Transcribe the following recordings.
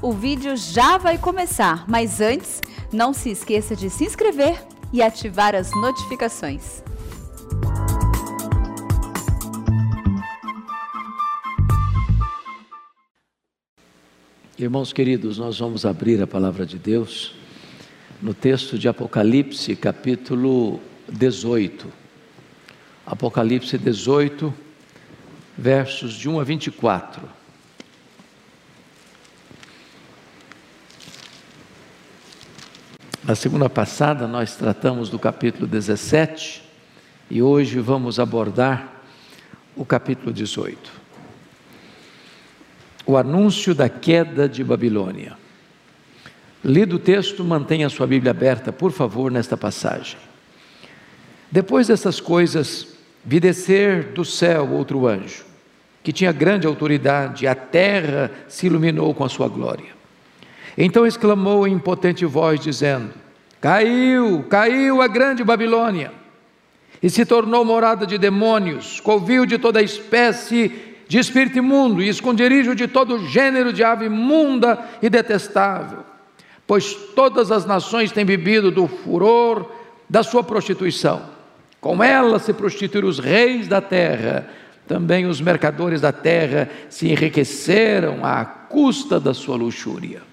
O vídeo já vai começar, mas antes, não se esqueça de se inscrever e ativar as notificações. Irmãos queridos, nós vamos abrir a palavra de Deus no texto de Apocalipse, capítulo 18. Apocalipse 18, versos de 1 a 24. Na segunda passada, nós tratamos do capítulo 17 e hoje vamos abordar o capítulo 18. O anúncio da queda de Babilônia. Lido o texto, mantenha sua Bíblia aberta, por favor, nesta passagem. Depois dessas coisas, vi descer do céu outro anjo, que tinha grande autoridade, a terra se iluminou com a sua glória. Então exclamou em potente voz, dizendo: Caiu, caiu a grande Babilônia, e se tornou morada de demônios, covil de toda espécie de espírito imundo e esconderijo de todo gênero de ave imunda e detestável. Pois todas as nações têm bebido do furor da sua prostituição. Com ela se prostituíram os reis da terra, também os mercadores da terra se enriqueceram à custa da sua luxúria.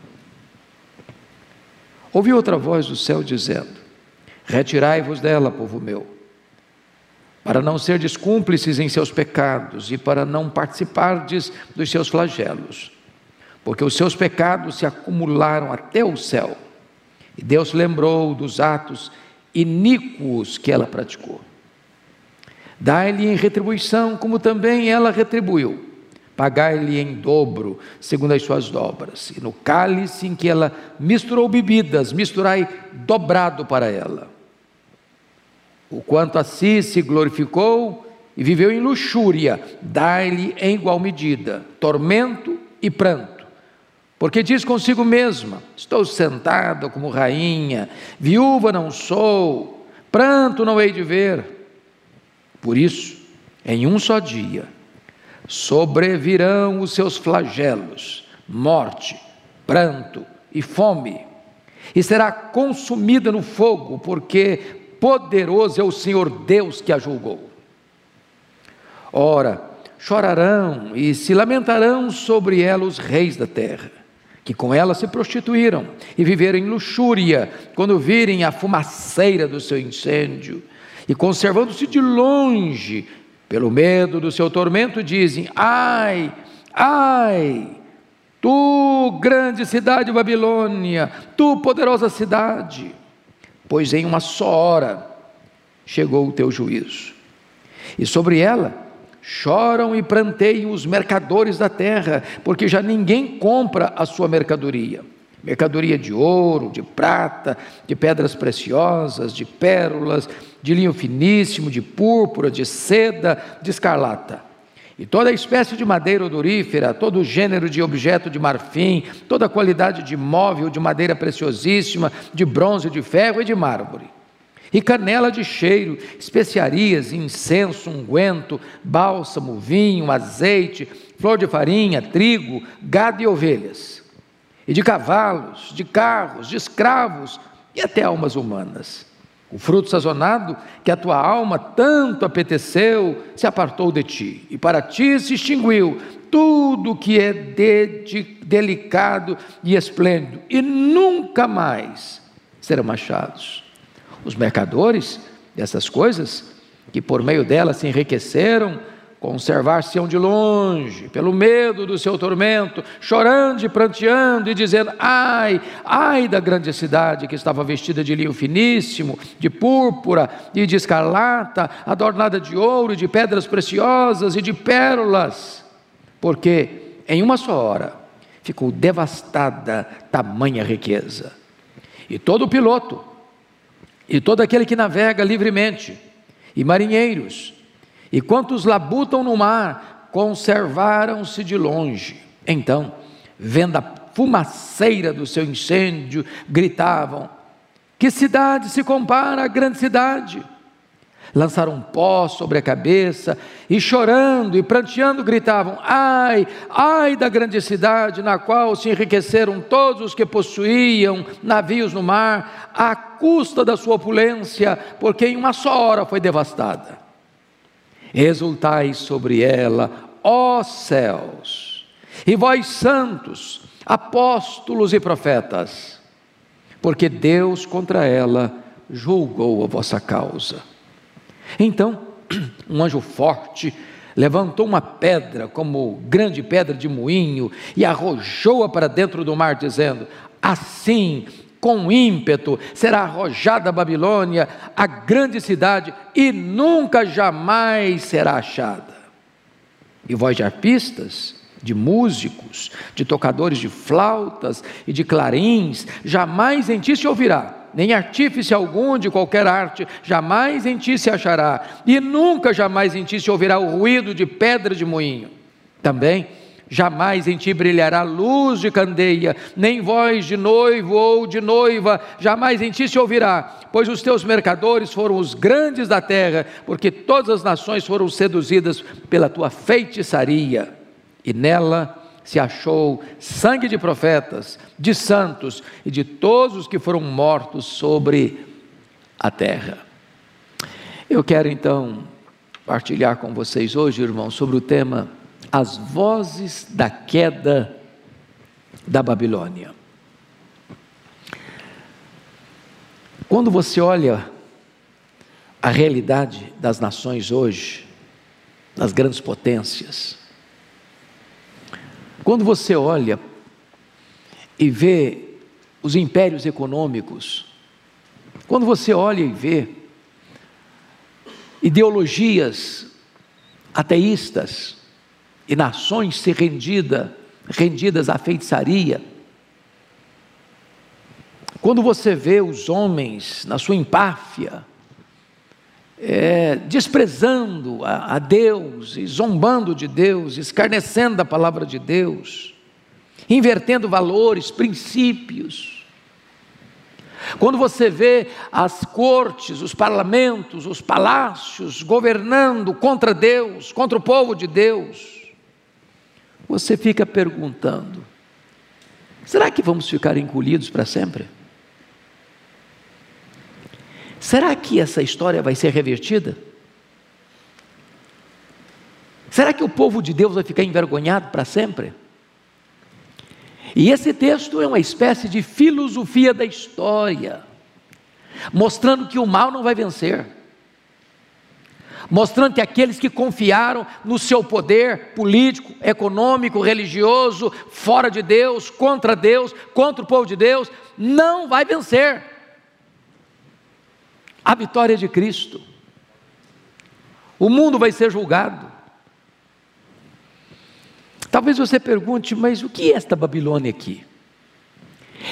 Ouvi outra voz do céu dizendo: Retirai-vos dela, povo meu, para não serdes cúmplices em seus pecados e para não participardes dos seus flagelos, porque os seus pecados se acumularam até o céu. E Deus lembrou dos atos iníquos que ela praticou. Dai-lhe em retribuição, como também ela retribuiu pagai-lhe em dobro, segundo as suas dobras. E no cálice em que ela misturou bebidas, misturai dobrado para ela. O quanto a si se glorificou e viveu em luxúria, dai-lhe em igual medida tormento e pranto. Porque diz consigo mesma: Estou sentada como rainha, viúva não sou, pranto não hei de ver. Por isso, em um só dia, sobrevirão os seus flagelos, morte, pranto e fome, e será consumida no fogo, porque poderoso é o Senhor Deus que a julgou. Ora, chorarão e se lamentarão sobre ela os reis da terra, que com ela se prostituíram e viveram em luxúria, quando virem a fumaceira do seu incêndio, e conservando-se de longe, pelo medo do seu tormento, dizem: Ai, ai, tu, grande cidade Babilônia, tu, poderosa cidade, pois em uma só hora chegou o teu juízo. E sobre ela choram e pranteiam os mercadores da terra, porque já ninguém compra a sua mercadoria mercadoria de ouro, de prata, de pedras preciosas, de pérolas, de linho finíssimo, de púrpura, de seda, de escarlata. E toda espécie de madeira odorífera, todo gênero de objeto de marfim, toda qualidade de móvel de madeira preciosíssima, de bronze, de ferro e de mármore. E canela de cheiro, especiarias, incenso, unguento, bálsamo, vinho, azeite, flor de farinha, trigo, gado e ovelhas e de cavalos, de carros, de escravos e até almas humanas. O fruto sazonado que a tua alma tanto apeteceu se apartou de ti, e para ti se extinguiu tudo que é de, de, delicado e esplêndido, e nunca mais serão achados. Os mercadores dessas coisas, que por meio delas se enriqueceram, conservar-se-ão de longe, pelo medo do seu tormento, chorando e pranteando e dizendo: Ai, ai da grande cidade que estava vestida de linho finíssimo, de púrpura e de escarlata, adornada de ouro e de pedras preciosas e de pérolas, porque em uma só hora ficou devastada tamanha riqueza. E todo piloto, e todo aquele que navega livremente, e marinheiros, e quantos labutam no mar, conservaram-se de longe. Então, vendo a fumaceira do seu incêndio, gritavam: Que cidade se compara à grande cidade? lançaram pó sobre a cabeça e chorando e pranteando gritavam: Ai, ai da grande cidade na qual se enriqueceram todos os que possuíam navios no mar, à custa da sua opulência, porque em uma só hora foi devastada. Exultai sobre ela, ó céus, e vós santos, apóstolos e profetas, porque Deus contra ela julgou a vossa causa. Então, um anjo forte levantou uma pedra, como grande pedra de moinho, e arrojou-a para dentro do mar, dizendo: Assim, com ímpeto, será arrojada a Babilônia, a grande cidade, e nunca jamais será achada. E vós de arpistas, de músicos, de tocadores de flautas e de clarins, jamais em ti se ouvirá nem artífice algum de qualquer arte, jamais em ti se achará, e nunca jamais em ti se ouvirá o ruído de pedra de moinho. Também, jamais em ti brilhará luz de candeia, nem voz de noivo ou de noiva, jamais em ti se ouvirá, pois os teus mercadores foram os grandes da terra, porque todas as nações foram seduzidas pela tua feitiçaria, e nela se achou sangue de profetas, de santos e de todos os que foram mortos sobre a terra. Eu quero então partilhar com vocês hoje, irmãos, sobre o tema As Vozes da Queda da Babilônia. Quando você olha a realidade das nações hoje, das grandes potências, quando você olha e vê os impérios econômicos, quando você olha e vê ideologias ateístas e nações se rendida, rendidas à feitiçaria, quando você vê os homens na sua empáfia, é, desprezando a, a Deus e zombando de Deus, escarnecendo a palavra de Deus, invertendo valores, princípios. Quando você vê as cortes, os parlamentos, os palácios governando contra Deus, contra o povo de Deus, você fica perguntando: será que vamos ficar encolhidos para sempre? Será que essa história vai ser revertida? Será que o povo de Deus vai ficar envergonhado para sempre? E esse texto é uma espécie de filosofia da história, mostrando que o mal não vai vencer, mostrando que aqueles que confiaram no seu poder político, econômico, religioso, fora de Deus, contra Deus, contra o povo de Deus, não vai vencer a vitória de Cristo. O mundo vai ser julgado. Talvez você pergunte, mas o que é esta Babilônia aqui?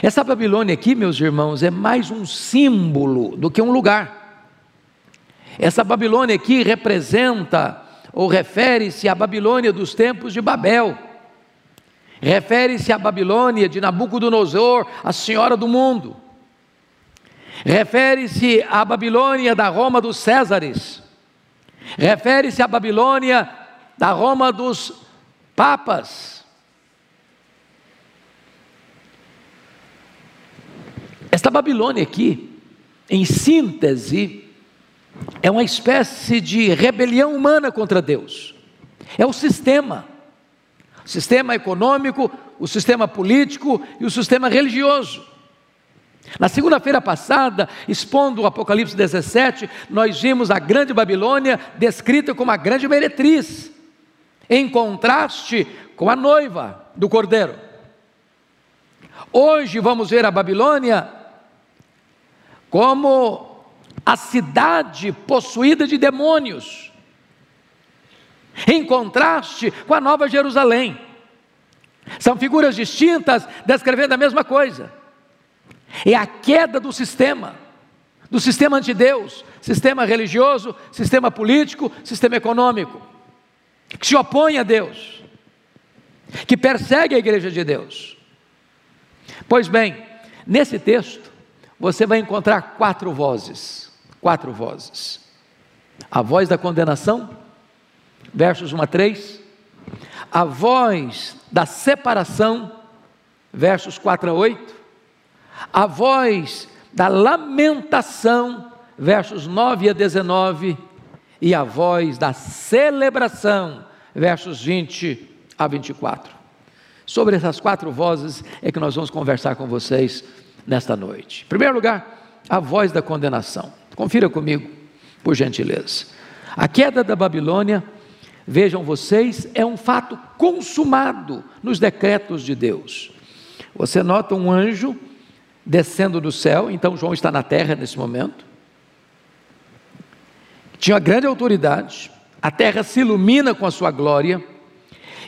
Essa Babilônia aqui, meus irmãos, é mais um símbolo do que um lugar. Essa Babilônia aqui representa ou refere-se à Babilônia dos tempos de Babel. Refere-se à Babilônia de Nabucodonosor, a senhora do mundo. Refere-se à Babilônia da Roma dos Césares. Refere-se à Babilônia da Roma dos papas. Esta Babilônia aqui, em síntese, é uma espécie de rebelião humana contra Deus. É o sistema, o sistema econômico, o sistema político e o sistema religioso. Na segunda-feira passada, expondo o Apocalipse 17, nós vimos a grande Babilônia descrita como a grande meretriz, em contraste com a noiva do cordeiro. Hoje vamos ver a Babilônia como a cidade possuída de demônios, em contraste com a Nova Jerusalém. São figuras distintas descrevendo a mesma coisa. É a queda do sistema, do sistema anti-Deus, sistema religioso, sistema político, sistema econômico, que se opõe a Deus, que persegue a igreja de Deus. Pois bem, nesse texto, você vai encontrar quatro vozes, quatro vozes. A voz da condenação, versos 1 a 3. A voz da separação, versos 4 a 8. A voz da lamentação, versos 9 a 19. E a voz da celebração, versos 20 a 24. Sobre essas quatro vozes é que nós vamos conversar com vocês nesta noite. Em primeiro lugar, a voz da condenação. Confira comigo, por gentileza. A queda da Babilônia, vejam vocês, é um fato consumado nos decretos de Deus. Você nota um anjo descendo do céu, então João está na terra nesse momento. Tinha grande autoridade, a terra se ilumina com a sua glória.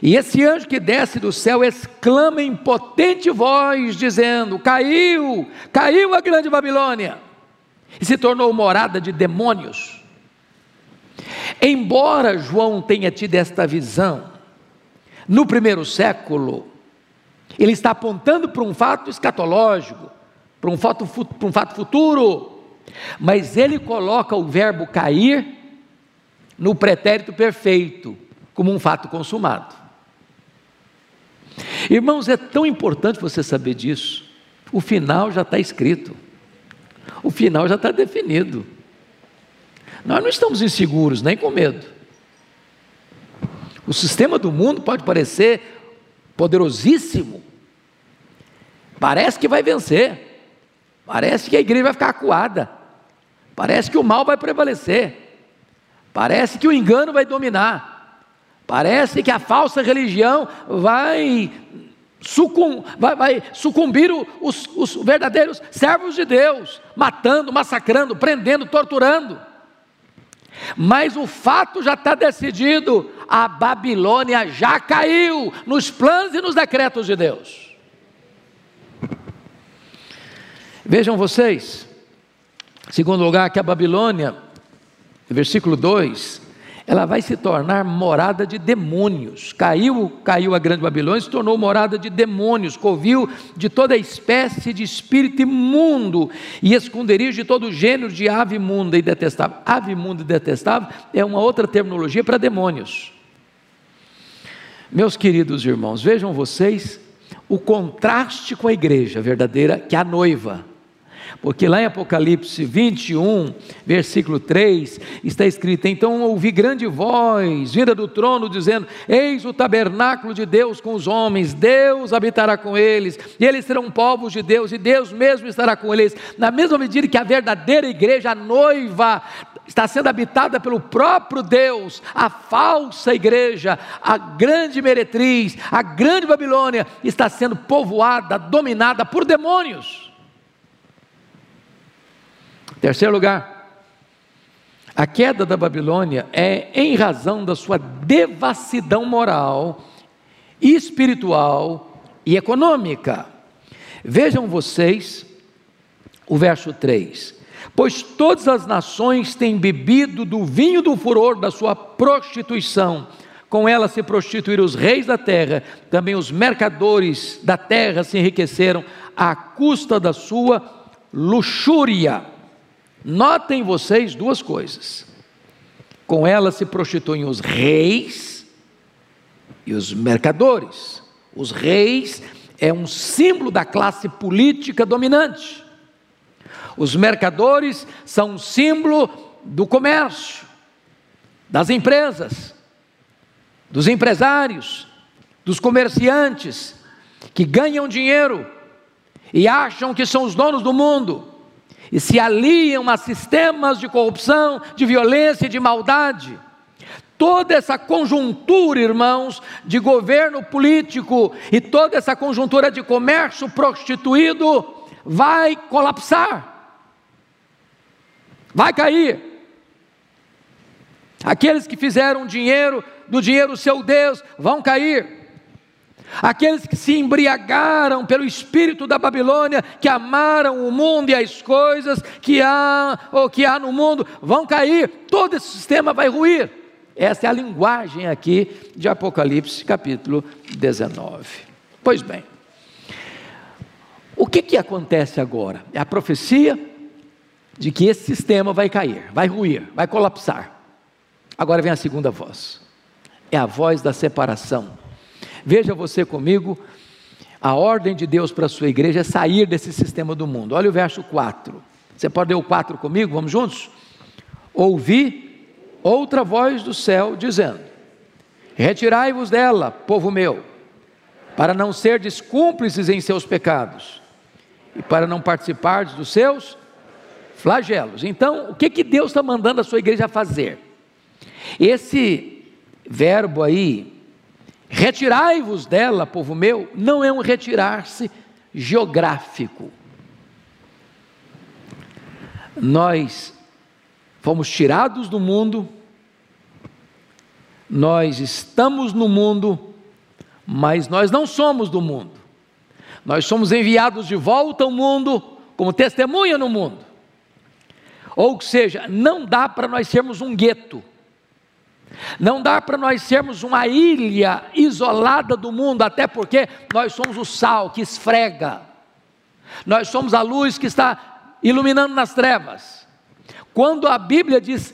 E esse anjo que desce do céu exclama em potente voz, dizendo: Caiu, caiu a grande Babilônia, e se tornou morada de demônios. Embora João tenha tido esta visão, no primeiro século, ele está apontando para um fato escatológico, para um fato, para um fato futuro, mas ele coloca o verbo cair no pretérito perfeito, como um fato consumado. Irmãos, é tão importante você saber disso. O final já está escrito, o final já está definido. Nós não estamos inseguros, nem com medo. O sistema do mundo pode parecer poderosíssimo, parece que vai vencer, parece que a igreja vai ficar acuada, parece que o mal vai prevalecer, parece que o engano vai dominar. Parece que a falsa religião vai, sucum, vai, vai sucumbir os, os verdadeiros servos de Deus, matando, massacrando, prendendo, torturando. Mas o fato já está decidido: a Babilônia já caiu nos planos e nos decretos de Deus. Vejam vocês, segundo lugar, que a Babilônia, versículo 2, ela vai se tornar morada de demônios. Caiu, caiu a grande Babilônia, se tornou morada de demônios, covil de toda espécie de espírito imundo e esconderijo de todo gênero de ave imunda e detestável. Ave imunda e detestável é uma outra terminologia para demônios. Meus queridos irmãos, vejam vocês o contraste com a igreja verdadeira, que é a noiva. Porque lá em Apocalipse 21, versículo 3, está escrito: Então ouvi grande voz vinda do trono, dizendo: Eis o tabernáculo de Deus com os homens, Deus habitará com eles, e eles serão povos de Deus, e Deus mesmo estará com eles. Na mesma medida que a verdadeira igreja, a noiva, está sendo habitada pelo próprio Deus, a falsa igreja, a grande meretriz, a grande Babilônia, está sendo povoada, dominada por demônios. Terceiro lugar, a queda da Babilônia é em razão da sua devassidão moral, espiritual e econômica. Vejam vocês o verso 3: Pois todas as nações têm bebido do vinho do furor da sua prostituição, com ela se prostituíram os reis da terra, também os mercadores da terra se enriqueceram à custa da sua luxúria. Notem vocês duas coisas. Com ela se prostituem os reis e os mercadores. Os reis é um símbolo da classe política dominante. Os mercadores são um símbolo do comércio, das empresas, dos empresários, dos comerciantes que ganham dinheiro e acham que são os donos do mundo e se aliam a sistemas de corrupção, de violência e de maldade. Toda essa conjuntura, irmãos, de governo político e toda essa conjuntura de comércio prostituído vai colapsar, vai cair. Aqueles que fizeram dinheiro do dinheiro seu Deus vão cair. Aqueles que se embriagaram pelo espírito da Babilônia, que amaram o mundo e as coisas que há ou que há no mundo, vão cair, todo esse sistema vai ruir. Essa é a linguagem aqui de Apocalipse, capítulo 19. Pois bem, o que, que acontece agora? É a profecia de que esse sistema vai cair, vai ruir, vai colapsar. Agora vem a segunda voz. É a voz da separação. Veja você comigo, a ordem de Deus para a sua igreja é sair desse sistema do mundo. Olha o verso 4. Você pode ler o 4 comigo? Vamos juntos? Ouvi outra voz do céu dizendo: Retirai-vos dela, povo meu, para não serdes cúmplices em seus pecados e para não participardes dos seus flagelos. Então, o que, que Deus está mandando a sua igreja fazer? Esse verbo aí, retirai-vos dela, povo meu, não é um retirar-se geográfico. Nós fomos tirados do mundo, nós estamos no mundo, mas nós não somos do mundo. Nós somos enviados de volta ao mundo como testemunha no mundo. Ou seja, não dá para nós sermos um gueto. Não dá para nós sermos uma ilha isolada do mundo, até porque nós somos o sal que esfrega. Nós somos a luz que está iluminando nas trevas. Quando a Bíblia diz: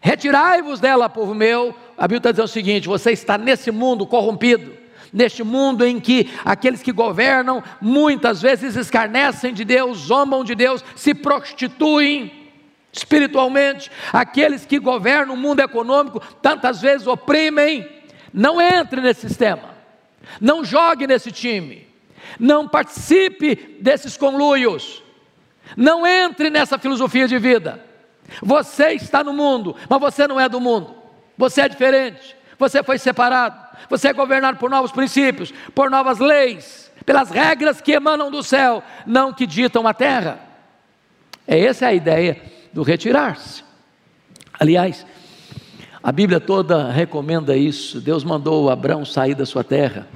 Retirai-vos dela, povo meu, a Bíblia está dizendo o seguinte: você está nesse mundo corrompido, neste mundo em que aqueles que governam muitas vezes escarnecem de Deus, zombam de Deus, se prostituem espiritualmente, aqueles que governam o mundo econômico tantas vezes oprimem. Não entre nesse sistema, não jogue nesse time, não participe desses conluios, não entre nessa filosofia de vida. Você está no mundo, mas você não é do mundo, você é diferente, você foi separado, você é governado por novos princípios, por novas leis, pelas regras que emanam do céu, não que ditam a terra. É essa a ideia do retirar-se. Aliás, a Bíblia toda recomenda isso. Deus mandou Abraão sair da sua terra.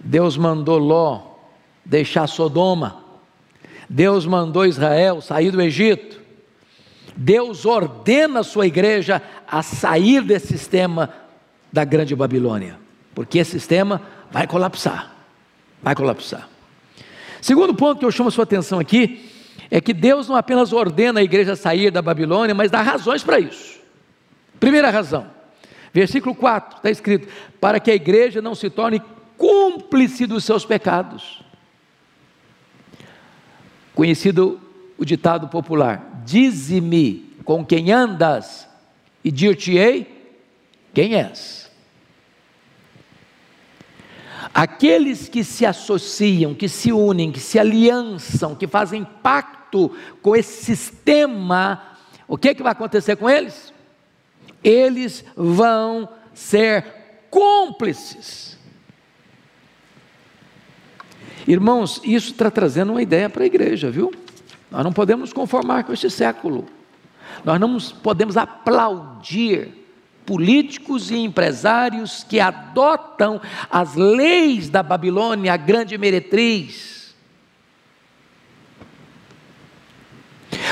Deus mandou Ló deixar Sodoma. Deus mandou Israel sair do Egito. Deus ordena a sua igreja a sair desse sistema da grande Babilônia, porque esse sistema vai colapsar. Vai colapsar. Segundo ponto que eu chamo a sua atenção aqui é que Deus não apenas ordena a igreja sair da Babilônia, mas dá razões para isso. Primeira razão, versículo 4, está escrito: para que a igreja não se torne cúmplice dos seus pecados. Conhecido o ditado popular: Dize-me com quem andas, e dir-te-ei quem és. Aqueles que se associam, que se unem, que se aliançam, que fazem pacto, com esse sistema, o que, que vai acontecer com eles? Eles vão ser cúmplices. Irmãos, isso está trazendo uma ideia para a igreja, viu? Nós não podemos nos conformar com este século. Nós não podemos aplaudir políticos e empresários que adotam as leis da Babilônia, a grande meretriz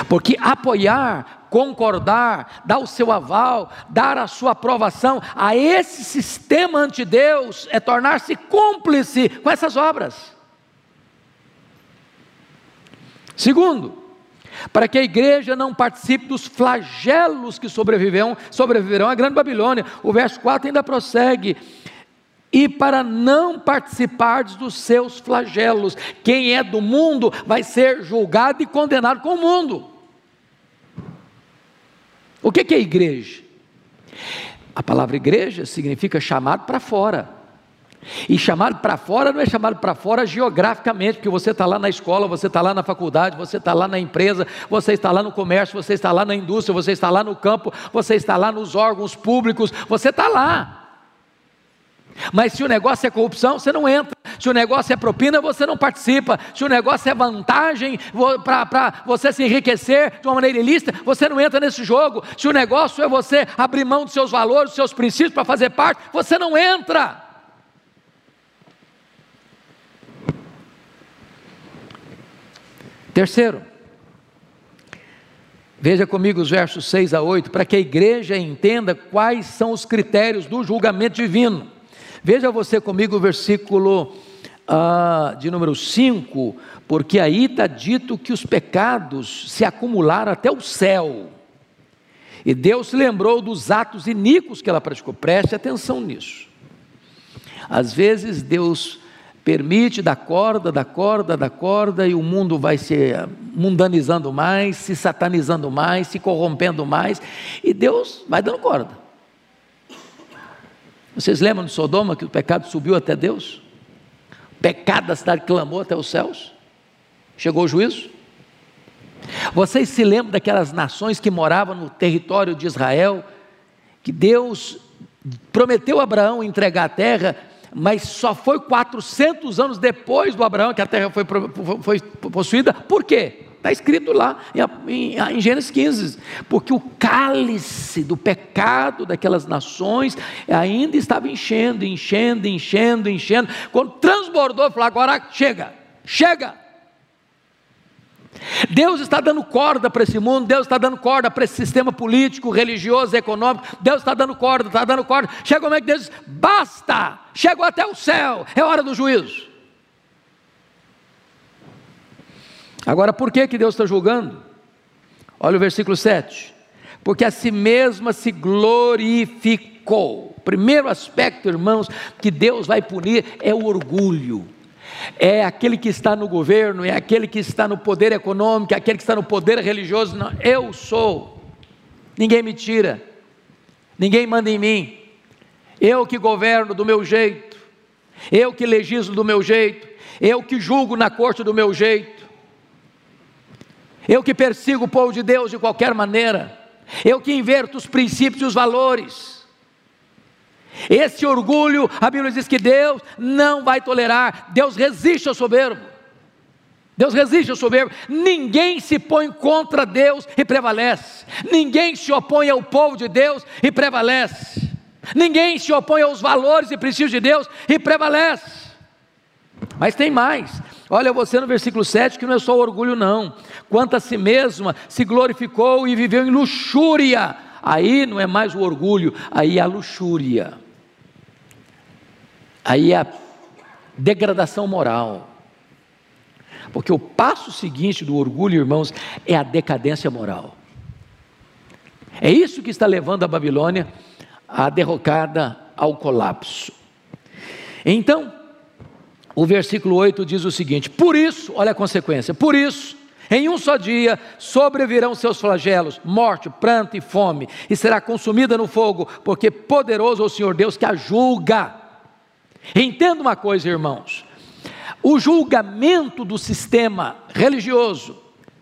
Porque apoiar, concordar, dar o seu aval, dar a sua aprovação a esse sistema ante Deus é tornar-se cúmplice com essas obras. Segundo, para que a igreja não participe dos flagelos que sobreviverão, sobreviverão à grande Babilônia. O verso 4 ainda prossegue e para não participar dos seus flagelos. Quem é do mundo vai ser julgado e condenado com o mundo. O que é igreja? A palavra igreja significa chamado para fora. E chamado para fora não é chamado para fora geograficamente, porque você está lá na escola, você está lá na faculdade, você está lá na empresa, você está lá no comércio, você está lá na indústria, você está lá no campo, você está lá nos órgãos públicos, você está lá. Mas se o negócio é corrupção, você não entra. Se o negócio é propina, você não participa. Se o negócio é vantagem para você se enriquecer de uma maneira ilícita, você não entra nesse jogo. Se o negócio é você abrir mão dos seus valores, dos seus princípios para fazer parte, você não entra. Terceiro, veja comigo os versos 6 a 8, para que a igreja entenda quais são os critérios do julgamento divino. Veja você comigo o versículo uh, de número 5, porque aí está dito que os pecados se acumularam até o céu. E Deus se lembrou dos atos iníquos que ela praticou. Preste atenção nisso. Às vezes Deus permite da corda, da corda, da corda, e o mundo vai se mundanizando mais, se satanizando mais, se corrompendo mais, e Deus vai dando corda. Vocês lembram de Sodoma que o pecado subiu até Deus? O pecado da cidade clamou até os céus? Chegou o juízo? Vocês se lembram daquelas nações que moravam no território de Israel, que Deus prometeu a Abraão entregar a terra, mas só foi 400 anos depois do Abraão que a terra foi, foi possuída. Por quê? Está escrito lá em, em, Gênesis 15, porque o cálice do pecado daquelas nações ainda estava enchendo, enchendo, enchendo, enchendo. Quando transbordou, falou: agora chega, chega. Deus está dando corda para esse mundo, Deus está dando corda para esse sistema político, religioso, econômico, Deus está dando corda, está dando corda. Chega como é que Deus diz: basta, chegou até o céu, é hora do juízo. Agora, por que, que Deus está julgando? Olha o versículo 7. Porque a si mesma se glorificou. Primeiro aspecto, irmãos, que Deus vai punir é o orgulho é aquele que está no governo, é aquele que está no poder econômico, é aquele que está no poder religioso. Não, eu sou, ninguém me tira, ninguém manda em mim, eu que governo do meu jeito, eu que legislo do meu jeito, eu que julgo na corte do meu jeito, eu que persigo o povo de Deus de qualquer maneira, eu que inverto os princípios e os valores. Esse orgulho, a Bíblia diz que Deus não vai tolerar, Deus resiste ao soberbo. Deus resiste ao soberbo. Ninguém se põe contra Deus e prevalece. Ninguém se opõe ao povo de Deus e prevalece. Ninguém se opõe aos valores e princípios de Deus e prevalece. Mas tem mais. Olha você no versículo 7 que não é só orgulho, não. Quanto a si mesma se glorificou e viveu em luxúria. Aí não é mais o orgulho, aí é a luxúria aí é a degradação moral. Porque o passo seguinte do orgulho, irmãos, é a decadência moral. É isso que está levando a Babilônia à derrocada, ao colapso. Então, o versículo 8 diz o seguinte: Por isso, olha a consequência, por isso, em um só dia sobrevirão seus flagelos, morte, pranto e fome, e será consumida no fogo, porque poderoso é o Senhor Deus que a julga. Entenda uma coisa, irmãos: o julgamento do sistema religioso,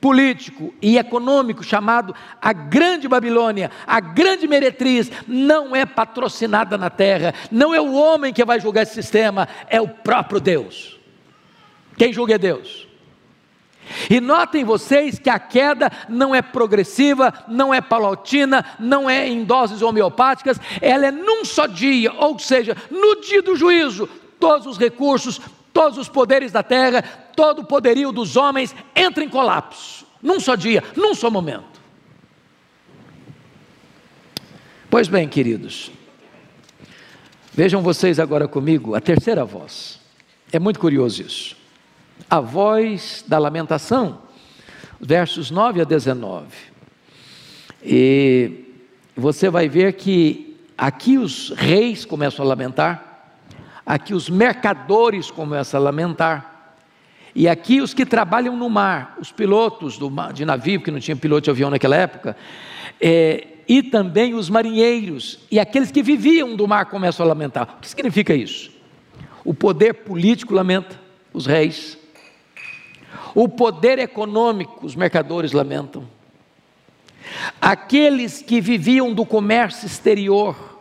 político e econômico chamado a Grande Babilônia, a grande meretriz, não é patrocinada na terra, não é o homem que vai julgar esse sistema, é o próprio Deus. Quem julga é Deus. E notem vocês que a queda não é progressiva, não é paulatina, não é em doses homeopáticas, ela é num só dia, ou seja, no dia do juízo, todos os recursos, todos os poderes da terra, todo o poderio dos homens entra em colapso, num só dia, num só momento. Pois bem, queridos, vejam vocês agora comigo a terceira voz. É muito curioso isso a voz da lamentação, versos 9 a 19. E você vai ver que aqui os reis começam a lamentar, aqui os mercadores começam a lamentar, e aqui os que trabalham no mar, os pilotos do, de navio, que não tinha piloto de avião naquela época, é, e também os marinheiros, e aqueles que viviam do mar começam a lamentar. O que significa isso? O poder político lamenta, os reis, o poder econômico, os mercadores lamentam. Aqueles que viviam do comércio exterior,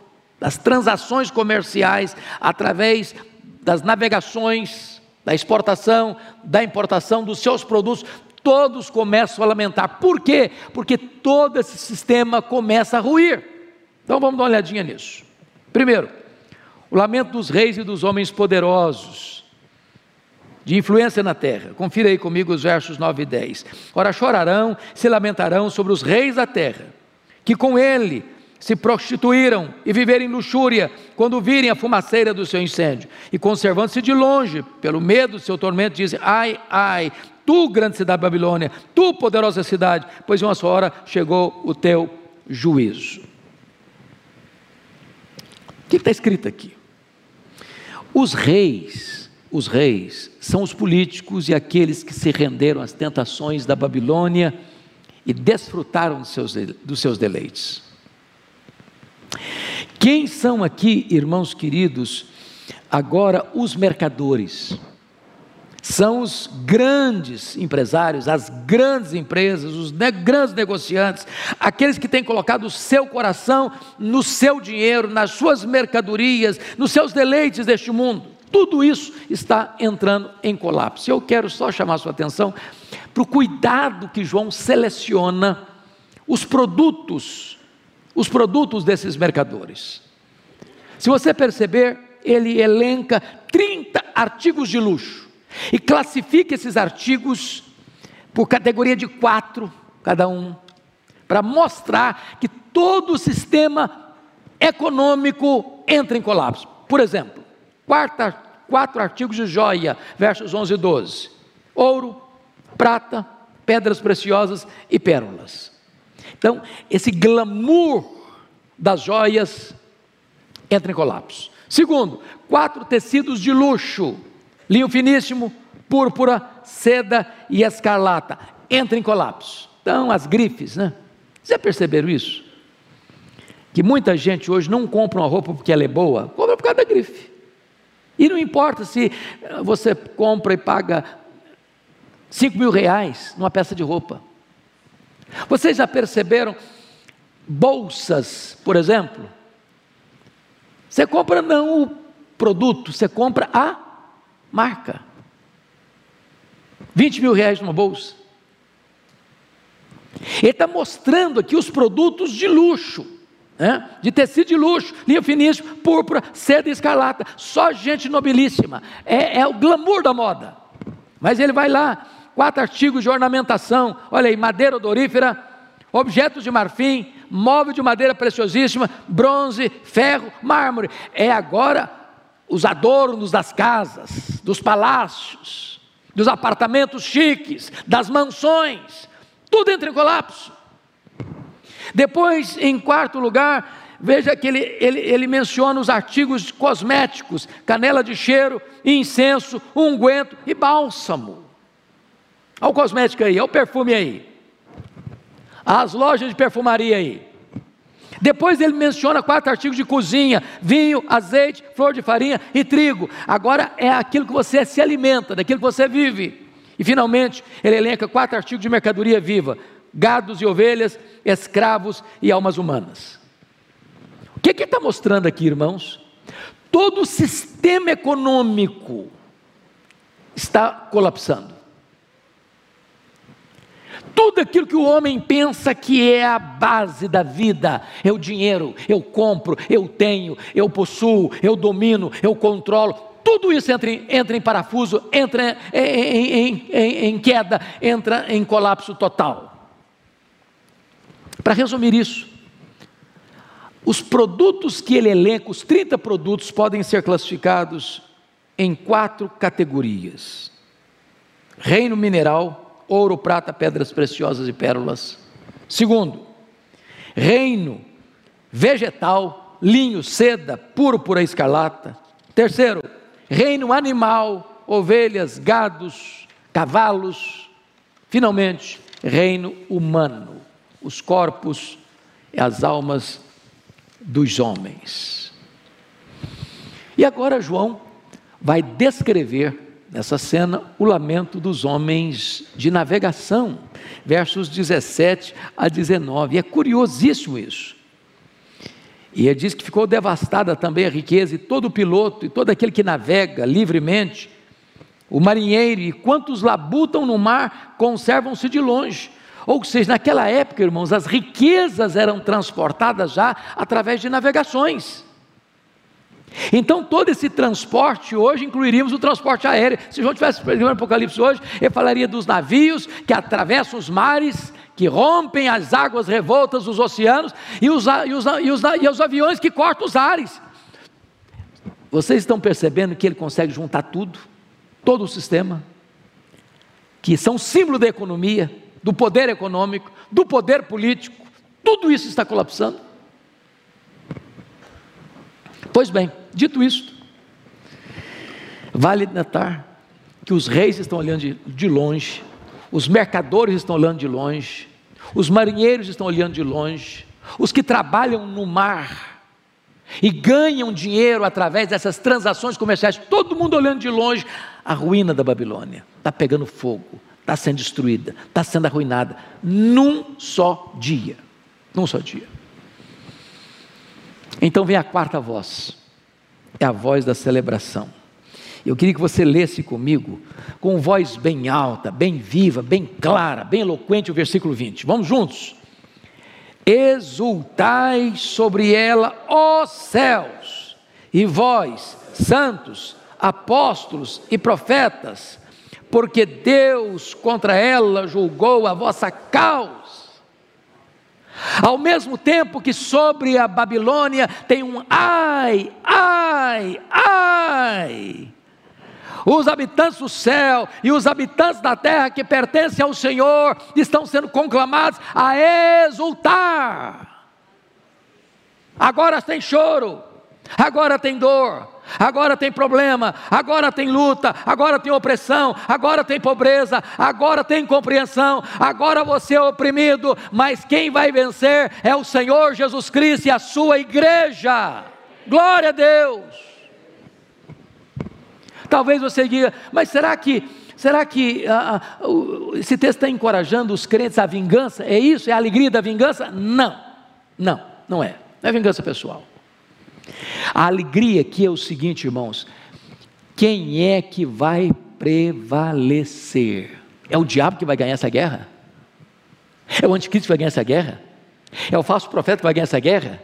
das transações comerciais, através das navegações, da exportação, da importação dos seus produtos, todos começam a lamentar. Por quê? Porque todo esse sistema começa a ruir. Então vamos dar uma olhadinha nisso. Primeiro, o lamento dos reis e dos homens poderosos de influência na terra. Confira aí comigo os versos 9 e 10. Ora, chorarão, se lamentarão sobre os reis da terra, que com ele se prostituíram e viverem luxúria, quando virem a fumaceira do seu incêndio, e conservando-se de longe, pelo medo do seu tormento, dizem: Ai, ai, tu, grande cidade Babilônia, tu, poderosa cidade, pois em uma só hora chegou o teu juízo. O que está escrito aqui? Os reis, os reis são os políticos e aqueles que se renderam às tentações da Babilônia e desfrutaram dos seus, dos seus deleites. Quem são aqui, irmãos queridos, agora os mercadores? São os grandes empresários, as grandes empresas, os ne grandes negociantes, aqueles que têm colocado o seu coração no seu dinheiro, nas suas mercadorias, nos seus deleites deste mundo. Tudo isso está entrando em colapso. Eu quero só chamar sua atenção para o cuidado que João seleciona os produtos, os produtos desses mercadores. Se você perceber, ele elenca 30 artigos de luxo e classifica esses artigos por categoria de quatro, cada um, para mostrar que todo o sistema econômico entra em colapso. Por exemplo, quarta, quatro artigos de joia, versos 11 e 12: ouro, prata, pedras preciosas e pérolas. Então, esse glamour das joias entra em colapso. Segundo, quatro tecidos de luxo, linho finíssimo, púrpura, seda e escarlata. Entra em colapso. Então, as grifes, né? Vocês já perceberam isso? Que muita gente hoje não compra uma roupa porque ela é boa, compra por causa da grife. E não importa se você compra e paga 5 mil reais numa peça de roupa. Vocês já perceberam bolsas, por exemplo? Você compra não o produto, você compra a marca. 20 mil reais numa bolsa. Ele está mostrando aqui os produtos de luxo, né? de tecido de luxo, linha finíssima, púrpura, seda escarlata, só gente nobilíssima, é, é o glamour da moda. Mas ele vai lá, quatro artigos de ornamentação, olha aí, madeira odorífera, objetos de marfim, móvel de madeira preciosíssima, bronze, ferro, mármore. É agora os adornos das casas, dos palácios, dos apartamentos chiques, das mansões, tudo entra em colapso. Depois, em quarto lugar, veja que ele, ele, ele menciona os artigos cosméticos: canela de cheiro, incenso, unguento e bálsamo. Olha o cosmético aí, olha o perfume aí. As lojas de perfumaria aí. Depois ele menciona quatro artigos de cozinha: vinho, azeite, flor de farinha e trigo. Agora é aquilo que você se alimenta, daquilo que você vive. E finalmente ele elenca quatro artigos de mercadoria viva: gados e ovelhas, escravos e almas humanas. O que, que ele está mostrando aqui, irmãos? Todo o sistema econômico está colapsando. Tudo aquilo que o homem pensa que é a base da vida, é o dinheiro, eu compro, eu tenho, eu possuo, eu domino, eu controlo, tudo isso entra em, entra em parafuso, entra em, em, em queda, entra em colapso total. Para resumir isso, os produtos que ele elenca, os 30 produtos, podem ser classificados em quatro categorias: reino mineral, ouro, prata, pedras preciosas e pérolas. Segundo, reino vegetal, linho, seda, púrpura escarlata. Terceiro, reino animal, ovelhas, gados, cavalos. Finalmente, reino humano, os corpos e as almas dos homens. E agora João vai descrever nessa cena o lamento dos homens de navegação, versos 17 a 19. E é curiosíssimo isso. E ele diz que ficou devastada também a riqueza, e todo piloto, e todo aquele que navega livremente, o marinheiro, e quantos labutam no mar, conservam-se de longe. Ou seja, naquela época, irmãos, as riquezas eram transportadas já através de navegações. Então, todo esse transporte hoje incluiríamos o transporte aéreo. Se João tivesse pregando Apocalipse hoje, ele falaria dos navios que atravessam os mares, que rompem as águas revoltas dos oceanos e os, e os, e os, e os aviões que cortam os ares. Vocês estão percebendo que ele consegue juntar tudo, todo o sistema, que são símbolo da economia, do poder econômico, do poder político, Tudo isso está colapsando. Pois bem, dito isto, vale notar que os reis estão olhando de, de longe, os mercadores estão olhando de longe, os marinheiros estão olhando de longe, os que trabalham no mar e ganham dinheiro através dessas transações comerciais, todo mundo olhando de longe, a ruína da Babilônia está pegando fogo, está sendo destruída, está sendo arruinada, num só dia. Num só dia. Então vem a quarta voz, é a voz da celebração. Eu queria que você lesse comigo, com voz bem alta, bem viva, bem clara, bem eloquente, o versículo 20. Vamos juntos. Exultai sobre ela, ó céus, e vós, santos, apóstolos e profetas, porque Deus contra ela julgou a vossa causa ao mesmo tempo que sobre a Babilônia tem um ai, ai, ai. Os habitantes do céu e os habitantes da terra que pertencem ao Senhor estão sendo conclamados a exultar. Agora tem choro, agora tem dor, agora tem problema, agora tem luta, agora tem opressão, agora tem pobreza, agora tem incompreensão, agora você é oprimido, mas quem vai vencer é o Senhor Jesus Cristo e a sua igreja. Glória a Deus. Talvez você diga, mas será que Será que ah, esse texto está encorajando os crentes à vingança? É isso? É a alegria da vingança? Não, não, não é. Não é vingança pessoal. A alegria aqui é o seguinte, irmãos: quem é que vai prevalecer? É o diabo que vai ganhar essa guerra? É o anticristo que vai ganhar essa guerra? É o falso profeta que vai ganhar essa guerra?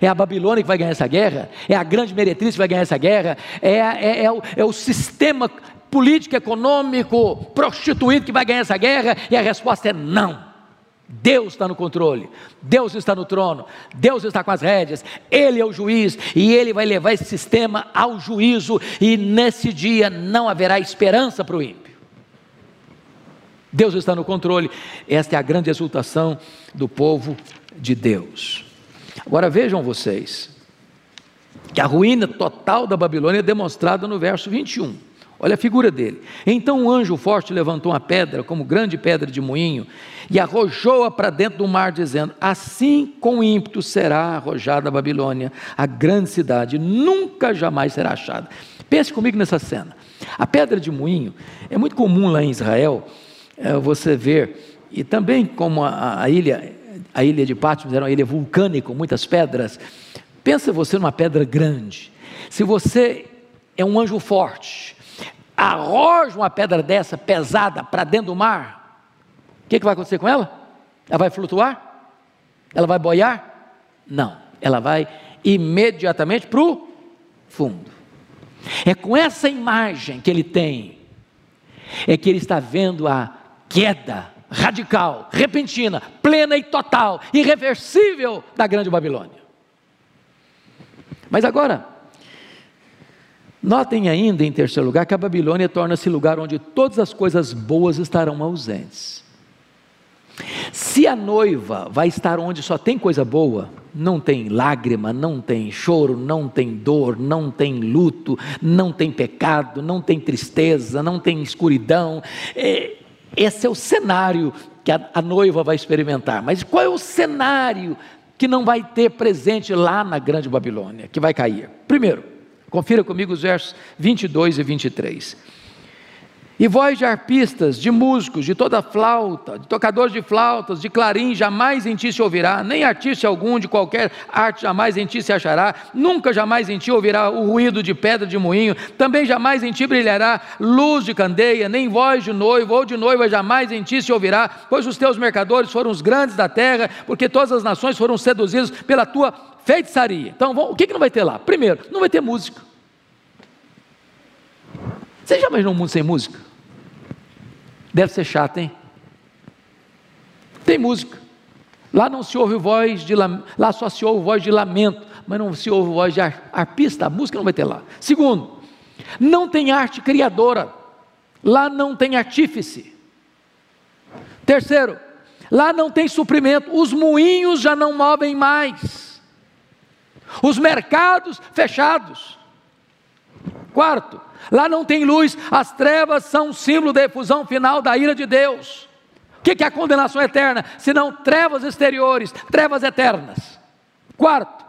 É a Babilônia que vai ganhar essa guerra? É a grande meretriz que vai ganhar essa guerra? É, é, é, o, é o sistema político, econômico, prostituído que vai ganhar essa guerra? E a resposta é não. Deus está no controle, Deus está no trono, Deus está com as rédeas, Ele é o juiz e Ele vai levar esse sistema ao juízo, e nesse dia não haverá esperança para o ímpio. Deus está no controle, esta é a grande exultação do povo de Deus. Agora vejam vocês, que a ruína total da Babilônia é demonstrada no verso 21. Olha a figura dele. Então um anjo forte levantou uma pedra, como grande pedra de moinho, e arrojou-a para dentro do mar, dizendo: Assim com ímpeto será arrojada a Babilônia, a grande cidade, nunca jamais será achada. Pense comigo nessa cena. A pedra de moinho é muito comum lá em Israel, é, você ver, e também como a, a ilha, a ilha de Patmos era uma ilha vulcânica, com muitas pedras. Pensa você numa pedra grande. Se você é um anjo forte, arroja uma pedra dessa pesada para dentro do mar, o que, que vai acontecer com ela? Ela vai flutuar? Ela vai boiar? Não, ela vai imediatamente para o fundo. É com essa imagem que ele tem, é que ele está vendo a queda radical, repentina, plena e total, irreversível da grande Babilônia. Mas agora, Notem ainda, em terceiro lugar, que a Babilônia torna-se lugar onde todas as coisas boas estarão ausentes. Se a noiva vai estar onde só tem coisa boa, não tem lágrima, não tem choro, não tem dor, não tem luto, não tem pecado, não tem tristeza, não tem escuridão. É, esse é o cenário que a, a noiva vai experimentar. Mas qual é o cenário que não vai ter presente lá na Grande Babilônia, que vai cair? Primeiro, Confira comigo os versos 22 e 23. E voz de arpistas, de músicos, de toda flauta, de tocadores de flautas, de clarim, jamais em ti se ouvirá, nem artista algum de qualquer arte jamais em ti se achará, nunca jamais em ti ouvirá o ruído de pedra de moinho, também jamais em ti brilhará luz de candeia, nem voz de noivo ou de noiva jamais em ti se ouvirá, pois os teus mercadores foram os grandes da terra, porque todas as nações foram seduzidas pela tua feitiçaria. Então, o que, que não vai ter lá? Primeiro, não vai ter música. Você já imaginou um mundo sem música? Deve ser chato, hein? Tem música. Lá não se ouve voz de lá só se ouve voz de lamento, mas não se ouve voz de arpista, a música não vai ter lá. Segundo, não tem arte criadora. Lá não tem artífice. Terceiro, lá não tem suprimento, os moinhos já não movem mais, os mercados fechados. Quarto, lá não tem luz, as trevas são símbolo da efusão final da ira de Deus. O que é a condenação eterna? Senão trevas exteriores, trevas eternas. Quarto,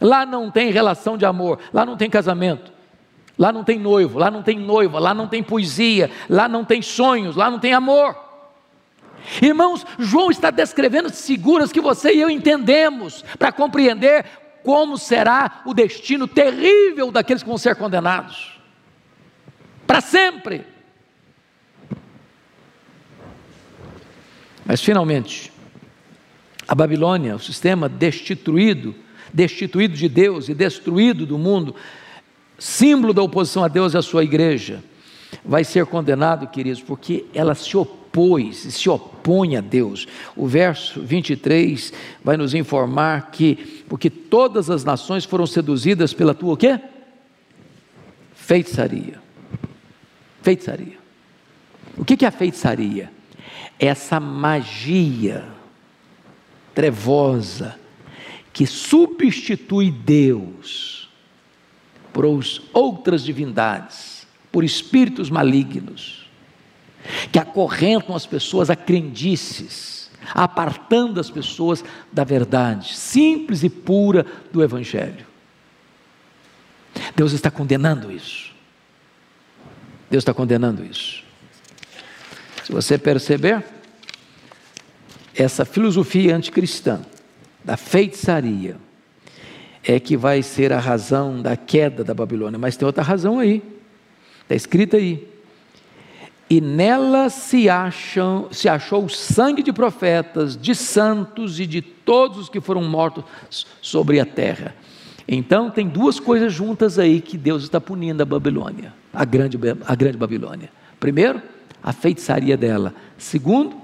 lá não tem relação de amor, lá não tem casamento, lá não tem noivo, lá não tem noiva, lá não tem poesia, lá não tem sonhos, lá não tem amor. Irmãos, João está descrevendo figuras que você e eu entendemos para compreender como será o destino terrível daqueles que vão ser condenados para sempre. Mas finalmente, a Babilônia, o sistema destituído, destituído de Deus e destruído do mundo, símbolo da oposição a Deus e à sua igreja, vai ser condenado, queridos, porque ela se opôs se opõe a Deus. O verso 23 vai nos informar que, porque todas as nações foram seduzidas pela tua o quê? Feitiçaria. Feitiçaria. O que é a feitiçaria? Essa magia trevosa que substitui Deus por outras divindades, por espíritos malignos, que acorrentam as pessoas a crendices, apartando as pessoas da verdade simples e pura do Evangelho. Deus está condenando isso. Deus está condenando isso. Se você perceber, essa filosofia anticristã da feitiçaria é que vai ser a razão da queda da Babilônia, mas tem outra razão aí, está escrita aí. E nela se, acham, se achou o sangue de profetas, de santos e de todos os que foram mortos sobre a terra. Então tem duas coisas juntas aí que Deus está punindo a Babilônia, a grande, a grande Babilônia. Primeiro, a feitiçaria dela. Segundo,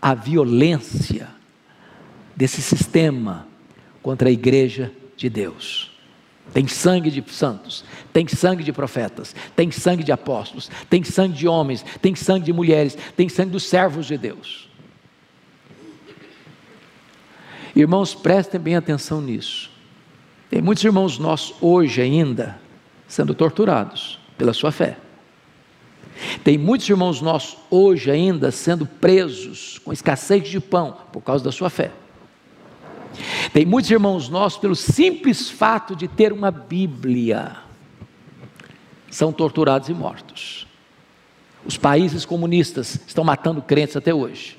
a violência desse sistema contra a igreja de Deus. Tem sangue de santos, tem sangue de profetas, tem sangue de apóstolos, tem sangue de homens, tem sangue de mulheres, tem sangue dos servos de Deus. Irmãos, prestem bem atenção nisso. Tem muitos irmãos nossos hoje ainda sendo torturados pela sua fé. Tem muitos irmãos nossos hoje ainda sendo presos com escassez de pão por causa da sua fé. Tem muitos irmãos nossos, pelo simples fato de ter uma Bíblia, são torturados e mortos. Os países comunistas estão matando crentes até hoje.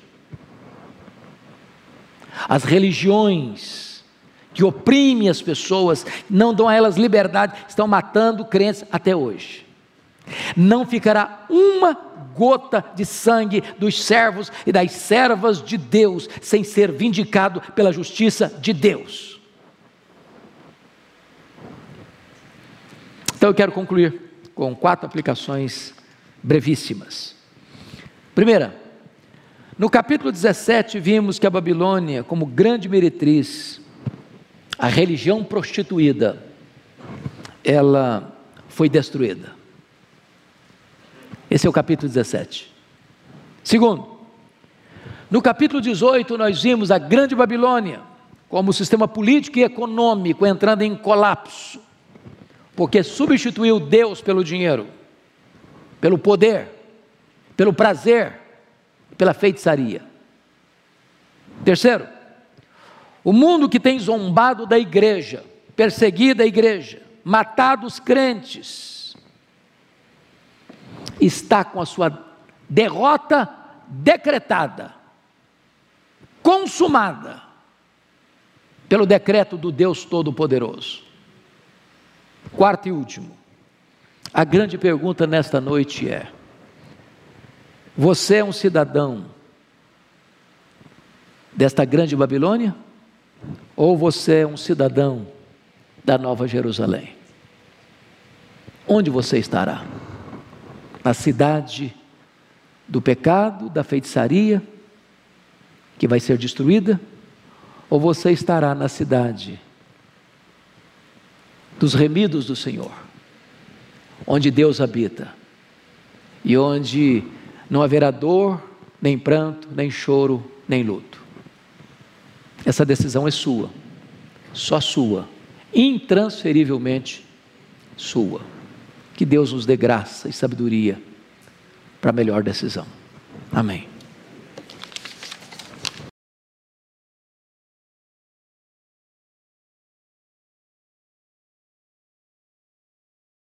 As religiões que oprimem as pessoas, não dão a elas liberdade, estão matando crentes até hoje. Não ficará uma gota de sangue dos servos e das servas de Deus sem ser vindicado pela justiça de Deus. Então eu quero concluir com quatro aplicações brevíssimas. Primeira, no capítulo 17 vimos que a Babilônia, como grande meretriz, a religião prostituída, ela foi destruída. Esse é o capítulo 17. Segundo, no capítulo 18 nós vimos a Grande Babilônia como sistema político e econômico entrando em colapso, porque substituiu Deus pelo dinheiro, pelo poder, pelo prazer, pela feitiçaria. Terceiro, o mundo que tem zombado da igreja, perseguido a igreja, matado os crentes, está com a sua derrota decretada, consumada, pelo decreto do Deus Todo-Poderoso. Quarto e último, a grande pergunta nesta noite é: você é um cidadão desta grande Babilônia? Ou você é um cidadão da Nova Jerusalém? Onde você estará? Na cidade do pecado, da feitiçaria, que vai ser destruída, ou você estará na cidade dos remidos do Senhor, onde Deus habita e onde não haverá dor, nem pranto, nem choro nem luto. Essa decisão é sua, só sua, intransferivelmente sua. Que Deus nos dê graça e sabedoria para a melhor decisão. Amém.